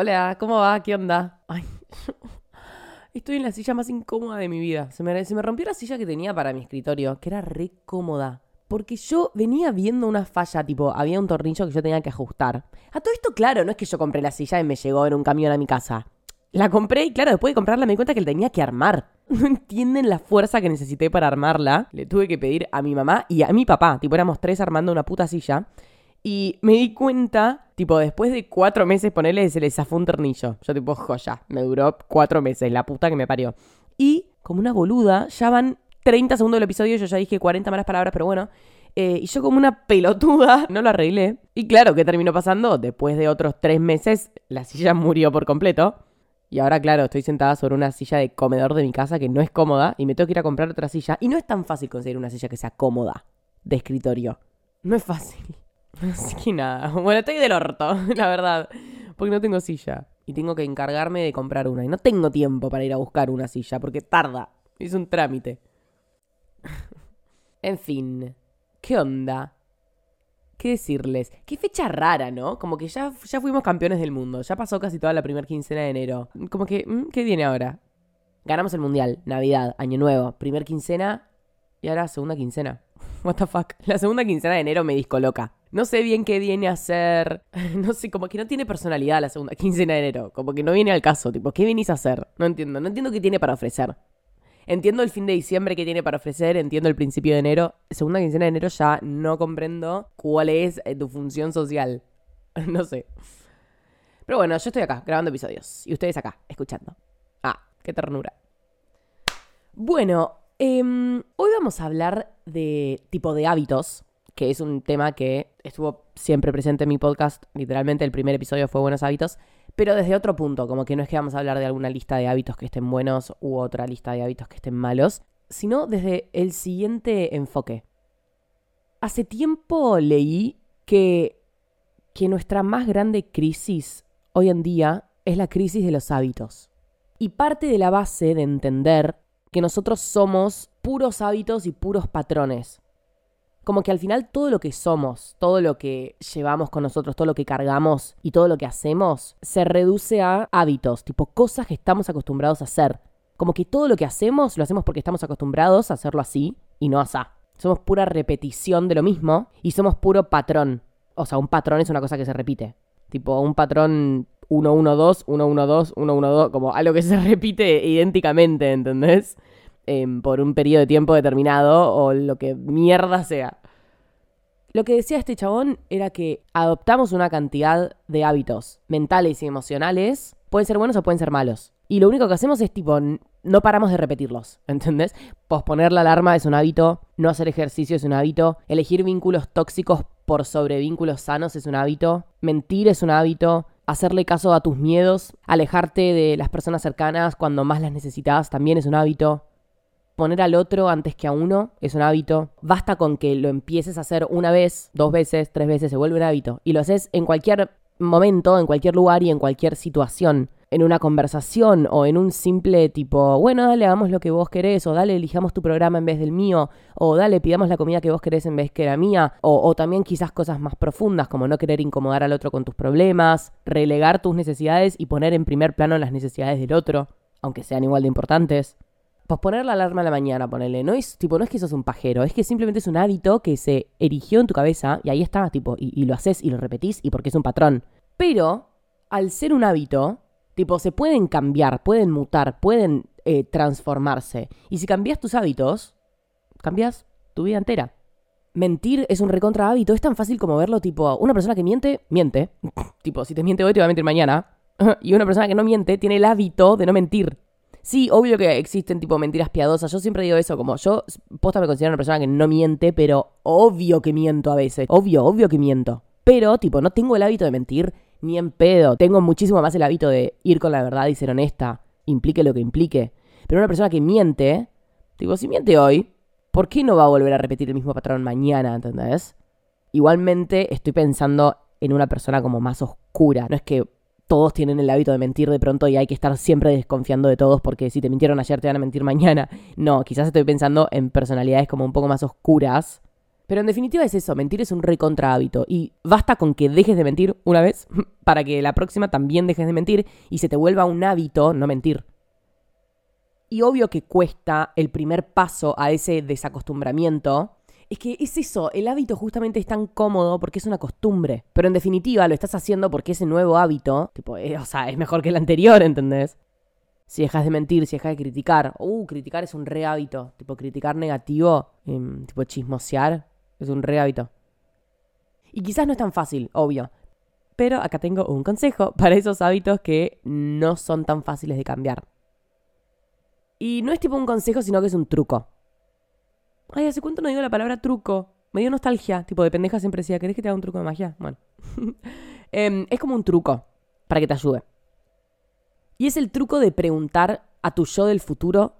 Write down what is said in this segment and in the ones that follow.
Hola, ¿cómo va? ¿Qué onda? Ay, estoy en la silla más incómoda de mi vida. Se me, rompió la silla que tenía para mi escritorio, que era re cómoda. Porque yo venía viendo una falla, tipo, había un tornillo que yo tenía que ajustar. A todo esto, claro, no es que yo compré la silla y me llegó en un camión a mi casa. La compré y claro, después de comprarla me di cuenta que la tenía que armar. No entienden la fuerza que necesité para armarla. Le tuve que pedir a mi mamá y a mi papá. Tipo, éramos tres armando una puta silla. Y me di cuenta, tipo, después de cuatro meses, ponerle, se le zafó un tornillo. Yo, tipo, joya. Me duró cuatro meses, la puta que me parió. Y, como una boluda, ya van 30 segundos del episodio. Yo ya dije 40 malas palabras, pero bueno. Eh, y yo, como una pelotuda, no lo arreglé. Y claro, ¿qué terminó pasando? Después de otros tres meses, la silla murió por completo. Y ahora, claro, estoy sentada sobre una silla de comedor de mi casa que no es cómoda y me tengo que ir a comprar otra silla. Y no es tan fácil conseguir una silla que sea cómoda de escritorio. No es fácil. Así que nada. Bueno, estoy del orto, la verdad. Porque no tengo silla. Y tengo que encargarme de comprar una. Y no tengo tiempo para ir a buscar una silla porque tarda. Es un trámite. en fin. ¿Qué onda? ¿Qué decirles? Qué fecha rara, ¿no? Como que ya, ya fuimos campeones del mundo. Ya pasó casi toda la primera quincena de enero. Como que, mm, ¿qué viene ahora? Ganamos el mundial, Navidad, Año Nuevo, primer quincena y ahora segunda quincena. What the fuck. La segunda quincena de enero me discoloca. No sé bien qué viene a hacer. No sé, como que no tiene personalidad la segunda quincena de enero. Como que no viene al caso. Tipo, ¿qué venís a hacer? No entiendo. No entiendo qué tiene para ofrecer. Entiendo el fin de diciembre que tiene para ofrecer, entiendo el principio de enero. Segunda quincena de enero ya no comprendo cuál es eh, tu función social. no sé. Pero bueno, yo estoy acá grabando episodios y ustedes acá, escuchando. Ah, qué ternura. Bueno, em, hoy vamos a hablar de tipo de hábitos, que es un tema que estuvo siempre presente en mi podcast. Literalmente el primer episodio fue Buenos Hábitos pero desde otro punto, como que no es que vamos a hablar de alguna lista de hábitos que estén buenos u otra lista de hábitos que estén malos, sino desde el siguiente enfoque. Hace tiempo leí que, que nuestra más grande crisis hoy en día es la crisis de los hábitos. Y parte de la base de entender que nosotros somos puros hábitos y puros patrones como que al final todo lo que somos, todo lo que llevamos con nosotros, todo lo que cargamos y todo lo que hacemos, se reduce a hábitos, tipo cosas que estamos acostumbrados a hacer. Como que todo lo que hacemos lo hacemos porque estamos acostumbrados a hacerlo así y no así. Somos pura repetición de lo mismo y somos puro patrón. O sea, un patrón es una cosa que se repite. Tipo, un patrón 1-1-2, 1-1-2, 1-1-2, como algo que se repite idénticamente, ¿entendés? Em, por un periodo de tiempo determinado o lo que mierda sea. Lo que decía este chabón era que adoptamos una cantidad de hábitos mentales y emocionales, pueden ser buenos o pueden ser malos. Y lo único que hacemos es tipo, no paramos de repetirlos, ¿entendés? Posponer la alarma es un hábito, no hacer ejercicio es un hábito, elegir vínculos tóxicos por sobre vínculos sanos es un hábito, mentir es un hábito, hacerle caso a tus miedos, alejarte de las personas cercanas cuando más las necesitas también es un hábito, poner al otro antes que a uno es un hábito. Basta con que lo empieces a hacer una vez, dos veces, tres veces, se vuelve un hábito. Y lo haces en cualquier momento, en cualquier lugar y en cualquier situación. En una conversación o en un simple tipo, bueno, dale, hagamos lo que vos querés, o dale, elijamos tu programa en vez del mío, o dale, pidamos la comida que vos querés en vez que la mía, o, o también quizás cosas más profundas como no querer incomodar al otro con tus problemas, relegar tus necesidades y poner en primer plano las necesidades del otro, aunque sean igual de importantes posponer la alarma a la mañana, ponele. No es, tipo, no es que sos un pajero, es que simplemente es un hábito que se erigió en tu cabeza y ahí está, tipo, y, lo haces y lo repetís y porque es un patrón. Pero, al ser un hábito, tipo, se pueden cambiar, pueden mutar, pueden eh, transformarse. Y si cambias tus hábitos, cambias tu vida entera. Mentir es un recontra hábito, es tan fácil como verlo, tipo, una persona que miente, miente. tipo, si te miente hoy, te va a mentir mañana. y una persona que no miente tiene el hábito de no mentir. Sí, obvio que existen tipo mentiras piadosas. Yo siempre digo eso, como yo posta me considero una persona que no miente, pero obvio que miento a veces. Obvio, obvio que miento. Pero, tipo, no tengo el hábito de mentir ni en pedo. Tengo muchísimo más el hábito de ir con la verdad y ser honesta. Implique lo que implique. Pero una persona que miente, tipo, si miente hoy, ¿por qué no va a volver a repetir el mismo patrón mañana? ¿Entendés? Igualmente estoy pensando en una persona como más oscura. No es que todos tienen el hábito de mentir de pronto y hay que estar siempre desconfiando de todos porque si te mintieron ayer te van a mentir mañana. No, quizás estoy pensando en personalidades como un poco más oscuras, Pero en definitiva es eso, mentir es un recontra hábito. Y basta con que dejes de mentir una vez para que la próxima también dejes de mentir y se te vuelva un hábito no mentir. Y obvio que cuesta el primer paso a ese desacostumbramiento. Es que es eso, el hábito justamente es tan cómodo porque es una costumbre. Pero en definitiva lo estás haciendo porque ese nuevo hábito, tipo, eh, o sea, es mejor que el anterior, ¿entendés? Si dejas de mentir, si dejas de criticar. Uh, criticar es un re hábito. Tipo, criticar negativo, em, tipo chismosear, es un re hábito. Y quizás no es tan fácil, obvio. Pero acá tengo un consejo para esos hábitos que no son tan fáciles de cambiar. Y no es tipo un consejo, sino que es un truco. Ay, ¿hace cuánto no digo la palabra truco? Me dio nostalgia. Tipo, de pendeja siempre decía, ¿querés que te haga un truco de magia? Bueno. Em, es como un truco para que te ayude. Y es el truco de preguntar a tu yo del futuro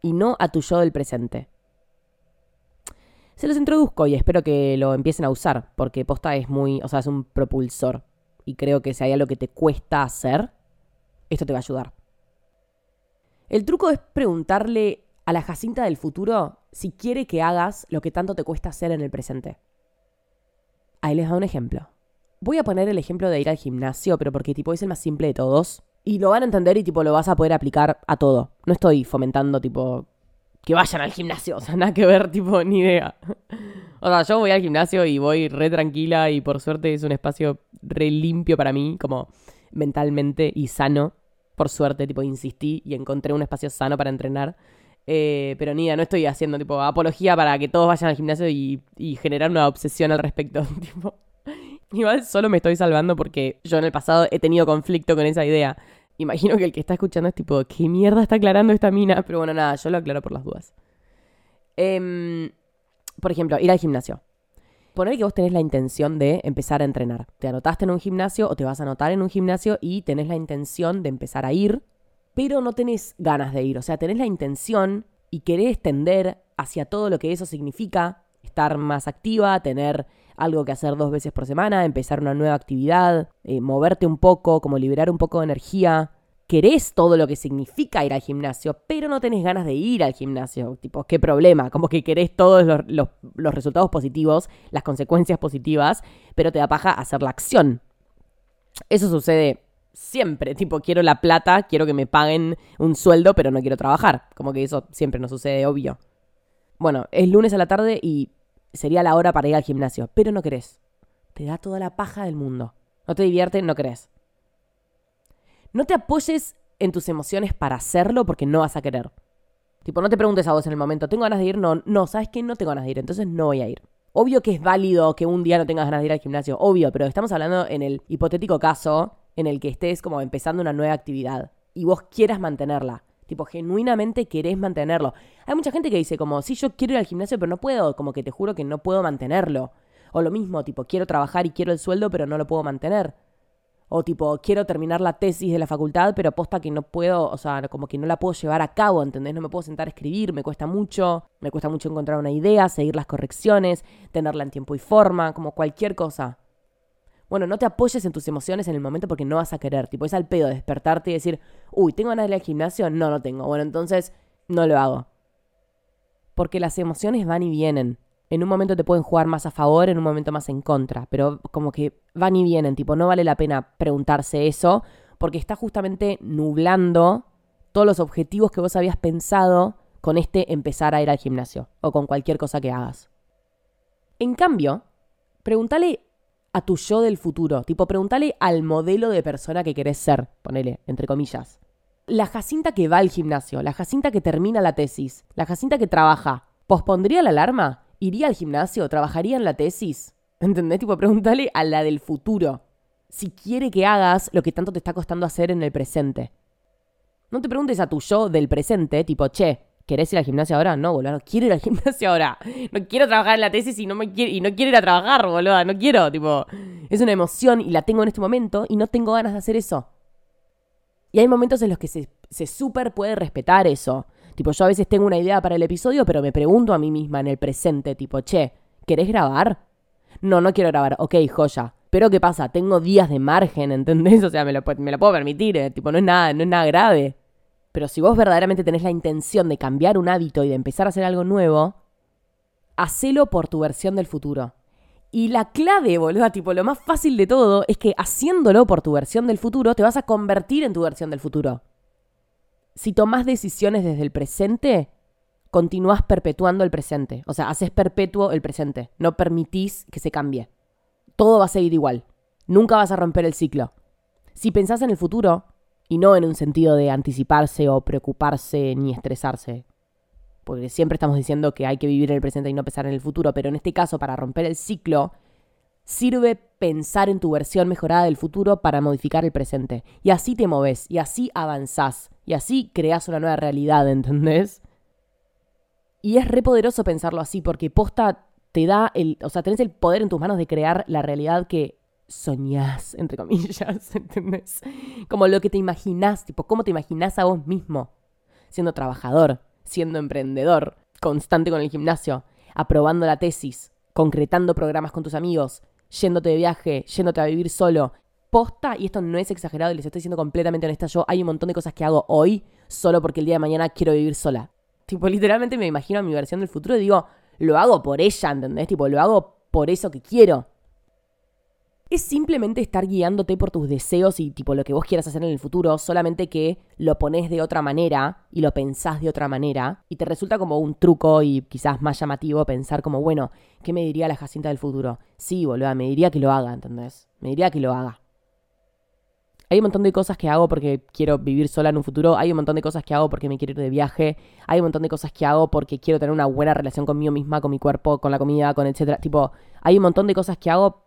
y no a tu yo del presente. Se los introduzco y espero que lo empiecen a usar, porque posta es muy, o sea, es un propulsor. Y creo que si hay algo que te cuesta hacer, esto te va a ayudar. El truco es preguntarle a la Jacinta del futuro si quiere que hagas lo que tanto te cuesta hacer en el presente. Ahí les da un ejemplo. Voy a poner el ejemplo de ir al gimnasio, pero porque tipo es el más simple de todos. Y lo van a entender y tipo lo vas a poder aplicar a todo. No estoy fomentando tipo que vayan al gimnasio, o sea, nada que ver, tipo, ni idea. O sea, yo voy al gimnasio y voy re tranquila y por suerte es un espacio re limpio para mí, como mentalmente y sano por suerte, tipo, insistí y encontré un espacio sano para entrenar. Eh, pero ni no estoy haciendo tipo apología para que todos vayan al gimnasio y, generar una obsesión al respecto. igual solo me estoy salvando porque yo en el pasado he tenido conflicto con esa idea. Imagino que el que está escuchando es tipo, ¿qué mierda está aclarando esta mina? Pero bueno, nada, yo lo aclaro por las dudas. Em, por ejemplo, ir al gimnasio. Poner que vos tenés la intención de empezar a entrenar. Te anotaste en un gimnasio o te vas a anotar en un gimnasio y tenés la intención de empezar a ir, pero no tenés ganas de ir. O sea, tenés la intención y querés tender hacia todo lo que eso significa, estar más activa, tener algo que hacer dos veces por semana, empezar una nueva actividad, eh, moverte un poco, como liberar un poco de energía, querés todo lo que significa ir al gimnasio, pero no tenés ganas de ir al gimnasio. Tipo, qué problema. Como que querés todos los, resultados positivos, las consecuencias positivas, pero te da paja hacer la acción. Eso sucede siempre. Tipo, quiero la plata, quiero que me paguen un sueldo, pero no quiero trabajar. Como que eso siempre nos sucede, obvio. Bueno, es lunes a la tarde y sería la hora para ir al gimnasio, pero no querés. Te da toda la paja del mundo. No te divierte, no querés. No te apoyes en tus emociones para hacerlo porque no vas a querer. Tipo, no te preguntes a vos en el momento, ¿tengo ganas de ir? No, no, ¿sabes qué? No tengo ganas de ir, entonces no voy a ir. Obvio que es válido que un día no tengas ganas de ir al gimnasio, obvio, pero estamos hablando en el hipotético caso en el que estés como empezando una nueva actividad y vos quieras mantenerla. Tipo, genuinamente querés mantenerlo. Hay mucha gente que dice como, sí, yo quiero ir al gimnasio, pero no puedo, como que te juro que no puedo mantenerlo. O lo mismo, tipo, quiero trabajar y quiero el sueldo, pero no lo puedo mantener. O tipo, quiero terminar la tesis de la facultad, pero posta que no puedo, o sea, como que no la puedo llevar a cabo, ¿entendés? No me puedo sentar a escribir, me cuesta mucho, me cuesta mucho encontrar una idea, seguir las correcciones, tenerla en tiempo y forma, como cualquier cosa. Bueno, no te apoyes en tus emociones en el momento porque no vas a querer. Tipo, es al pedo despertarte y decir, uy, ¿tengo ganas de ir al gimnasio? No, no tengo. Bueno, entonces no lo hago. Porque las emociones van y vienen en un momento te pueden jugar más a favor, en un momento más en contra, pero como que van y vienen, tipo, no vale la pena preguntarse eso, porque está justamente nublando todos los objetivos que vos habías pensado con este empezar a ir al gimnasio o con cualquier cosa que hagas. En cambio, pregúntale a tu yo del futuro, tipo, pregúntale al modelo de persona que querés ser, ponele, entre comillas. La Jacinta que va al gimnasio, la Jacinta que termina la tesis, la Jacinta que trabaja, ¿pospondría la alarma? ¿Iría al gimnasio? ¿Trabajaría en la tesis? ¿Entendés? Tipo, pregúntale a la del futuro. Si quiere que hagas lo que tanto te está costando hacer en el presente. No te preguntes a tu yo del presente, tipo, che, ¿querés ir al gimnasio ahora? No, boludo, no quiero ir al gimnasio ahora. No quiero trabajar en la tesis y no, me quiero, y no quiero ir a trabajar, boludo. No quiero, tipo, es una emoción y la tengo en este momento y no tengo ganas de hacer eso. Y hay momentos en los que se, súper puede respetar eso. Tipo, yo a veces tengo una idea para el episodio, pero me pregunto a mí misma en el presente, tipo, che, ¿querés grabar? No, no quiero grabar. Ok, joya. Pero ¿qué pasa? Tengo días de margen, ¿entendés? O sea, me lo, puedo permitir, eh, tipo, no es nada, no es nada grave. Pero si vos verdaderamente tenés la intención de cambiar un hábito y de empezar a hacer algo nuevo, hacelo por tu versión del futuro. Y la clave, boludo, tipo, lo más fácil de todo es que haciéndolo por tu versión del futuro, te vas a convertir en tu versión del futuro. Si tomás decisiones desde el presente, continúas perpetuando el presente. O sea, haces perpetuo el presente. No permitís que se cambie. Todo va a seguir igual. Nunca vas a romper el ciclo. Si pensás en el futuro, y no en un sentido de anticiparse o preocuparse ni estresarse, porque siempre estamos diciendo que hay que vivir en el presente y no pensar en el futuro, pero en este caso, para romper el ciclo, sirve pensar en tu versión mejorada del futuro para modificar el presente. Y así te moves, y así avanzás, y así creas una nueva realidad, ¿entendés? Y es re poderoso pensarlo así, porque posta te da el, o sea, tenés el poder en tus manos de crear la realidad que soñás, entre comillas, ¿entendés? Como lo que te imaginás, tipo, cómo te imaginás a vos mismo, siendo trabajador, siendo emprendedor, constante con el gimnasio, aprobando la tesis, concretando programas con tus amigos, yéndote de viaje, yéndote a vivir solo. Posta, y esto no es exagerado y les estoy siendo completamente honesta, yo hay un montón de cosas que hago hoy solo porque el día de mañana quiero vivir sola. Tipo, literalmente me imagino a mi versión del futuro y digo, lo hago por ella, ¿entendés? Tipo, lo hago por eso que quiero es simplemente estar guiándote por tus deseos y tipo lo que vos quieras hacer en el futuro, solamente que lo pones de otra manera y lo pensás de otra manera y te resulta como un truco y quizás más llamativo pensar como, bueno, ¿qué me diría la Jacinta del futuro? Sí, boluda, me diría que lo haga, ¿entendés? Me diría que lo haga. Hay un montón de cosas que hago porque quiero vivir sola en un futuro. Hay un montón de cosas que hago porque me quiero ir de viaje. Hay un montón de cosas que hago porque quiero tener una buena relación conmigo misma, con mi cuerpo, con la comida, con etcétera. Tipo, hay un montón de cosas que hago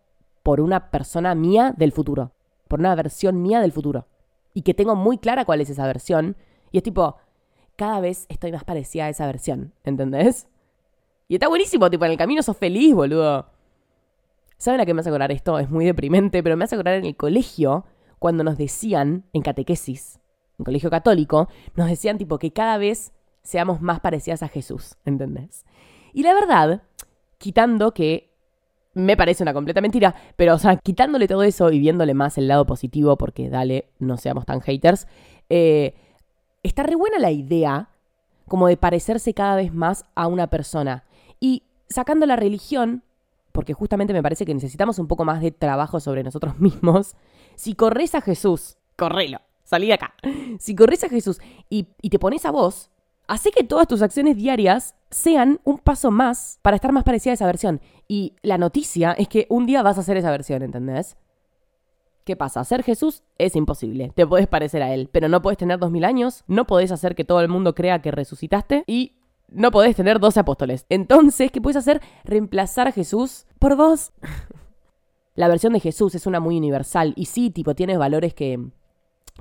por una persona mía del futuro, por una versión mía del futuro. Y que tengo muy clara cuál es esa versión. Y es tipo, cada vez estoy más parecida a esa versión, ¿entendés? Y está buenísimo, tipo, en el camino sos feliz, boludo. ¿Saben a qué me hace acordar esto? Es muy deprimente, pero me hace acordar en el colegio, cuando nos decían, en catequesis, en colegio católico, nos decían tipo que cada vez seamos más parecidas a Jesús, ¿entendés? Y la verdad, quitando que me parece una completa mentira, pero o sea, quitándole todo eso y viéndole más el lado positivo, porque dale, no seamos tan haters, eh, está re buena la idea como de parecerse cada vez más a una persona. Y sacando la religión, porque justamente me parece que necesitamos un poco más de trabajo sobre nosotros mismos, si corres a Jesús, correlo, salí de acá. Si corres a Jesús y, y te pones a vos, Hace que todas tus acciones diarias sean un paso más para estar más parecida a esa versión. Y la noticia es que un día vas a hacer esa versión, ¿entendés? ¿Qué pasa? Ser Jesús es imposible. Te puedes parecer a él, pero no puedes tener dos mil años, no podés hacer que todo el mundo crea que resucitaste y no podés tener dos apóstoles. Entonces, ¿qué puedes hacer? Reemplazar a Jesús por vos. la versión de Jesús es una muy universal y sí, tipo, tienes valores que,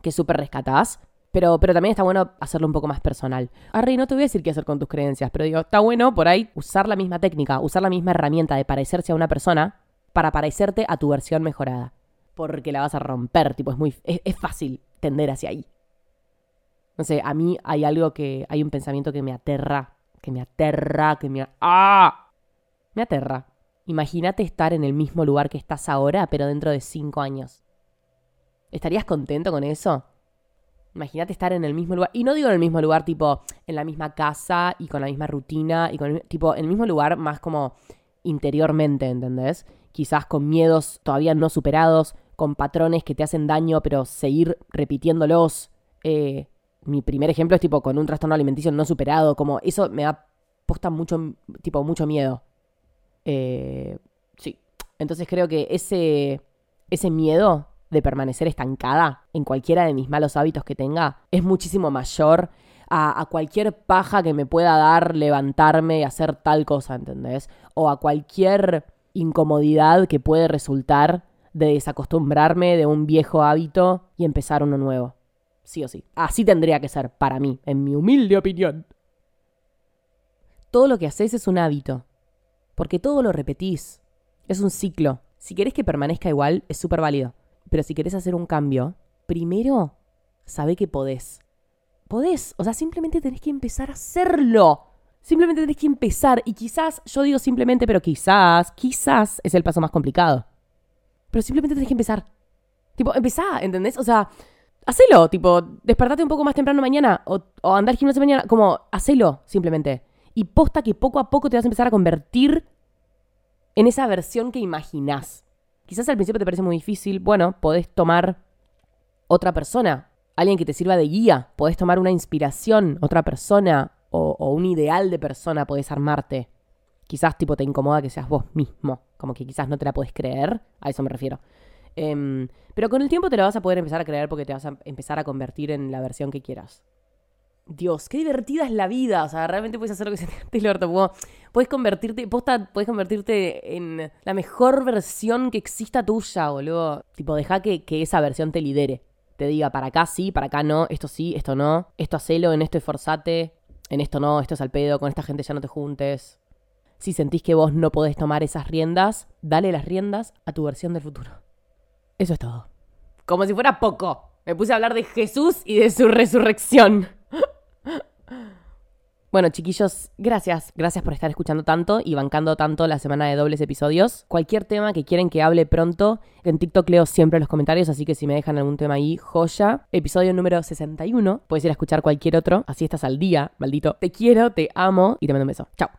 que súper rescatás, pero, pero también está bueno hacerlo un poco más personal. Arri, no te voy a decir qué hacer con tus creencias, pero digo, está bueno por ahí usar la misma técnica, usar la misma herramienta de parecerse a una persona para parecerte a tu versión mejorada. Porque la vas a romper, tipo, es muy. Es, fácil tender hacia ahí. No sé, a mí hay algo que. Hay un pensamiento que me aterra. Que me aterra, que me. ¡Ah! Me aterra. Imagínate estar en el mismo lugar que estás ahora, pero dentro de cinco años. ¿Estarías contento con eso? Imagínate estar en el mismo lugar. Y no digo en el mismo lugar, tipo, en la misma casa y con la misma rutina y con tipo, en el mismo lugar más como interiormente, ¿entendés? Quizás con miedos todavía no superados, con patrones que te hacen daño, pero seguir repitiéndolos. Eh, mi primer ejemplo es tipo con un trastorno alimenticio no superado, como eso me da posta mucho, tipo, mucho miedo. Eh, sí. Entonces creo que ese, ese miedo de permanecer estancada en cualquiera de mis malos hábitos que tenga es muchísimo mayor a, cualquier paja que me pueda dar levantarme y hacer tal cosa, ¿entendés? O a cualquier incomodidad que puede resultar de desacostumbrarme de un viejo hábito y empezar uno nuevo. Sí o sí. Así tendría que ser para mí, en mi humilde opinión. Todo lo que haces es un hábito, porque todo lo repetís. Es un ciclo. Si querés que permanezca igual, es súper válido. Pero si querés hacer un cambio, primero sabe que podés. Podés, o sea, simplemente tenés que empezar a hacerlo. Simplemente tenés que empezar. Y quizás, yo digo simplemente, pero quizás, quizás es el paso más complicado. Pero simplemente tenés que empezar. Tipo, empezá, ¿entendés? O sea, hacelo. Tipo, despertate un poco más temprano mañana o, andar al gimnasio mañana. Como, hacelo, simplemente. Y posta que poco a poco te vas a empezar a convertir en esa versión que imaginás. Quizás al principio te parece muy difícil. Bueno, podés tomar otra persona, alguien que te sirva de guía. Podés tomar una inspiración, otra persona o, un ideal de persona, podés armarte. Quizás tipo te incomoda que seas vos mismo, como que quizás no te la podés creer, a eso me refiero. Em, pero con el tiempo te la vas a poder empezar a creer porque te vas a empezar a convertir en la versión que quieras. Dios, qué divertida es la vida. O sea, realmente puedes hacer lo que se te el orto. Puedes convertirte, posta, puedes convertirte en la mejor versión que exista tuya, boludo. Tipo, deja que, que esa versión te lidere. Te diga, para acá sí, para acá no, esto sí, esto no, esto hacelo, en esto esforzate, en esto no, esto es al pedo, con esta gente ya no te juntes. Si sentís que vos no podés tomar esas riendas, dale las riendas a tu versión del futuro. Eso es todo. Como si fuera poco. Me puse a hablar de Jesús y de su resurrección. Bueno, chiquillos, gracias. Gracias por estar escuchando tanto y bancando tanto la semana de dobles episodios. Cualquier tema que quieren que hable pronto, en TikTok leo siempre los comentarios, así que si me dejan algún tema ahí, joya. Episodio número 61. Puedes ir a escuchar cualquier otro, así estás al día, maldito. Te quiero, te amo y te mando un beso. Chao.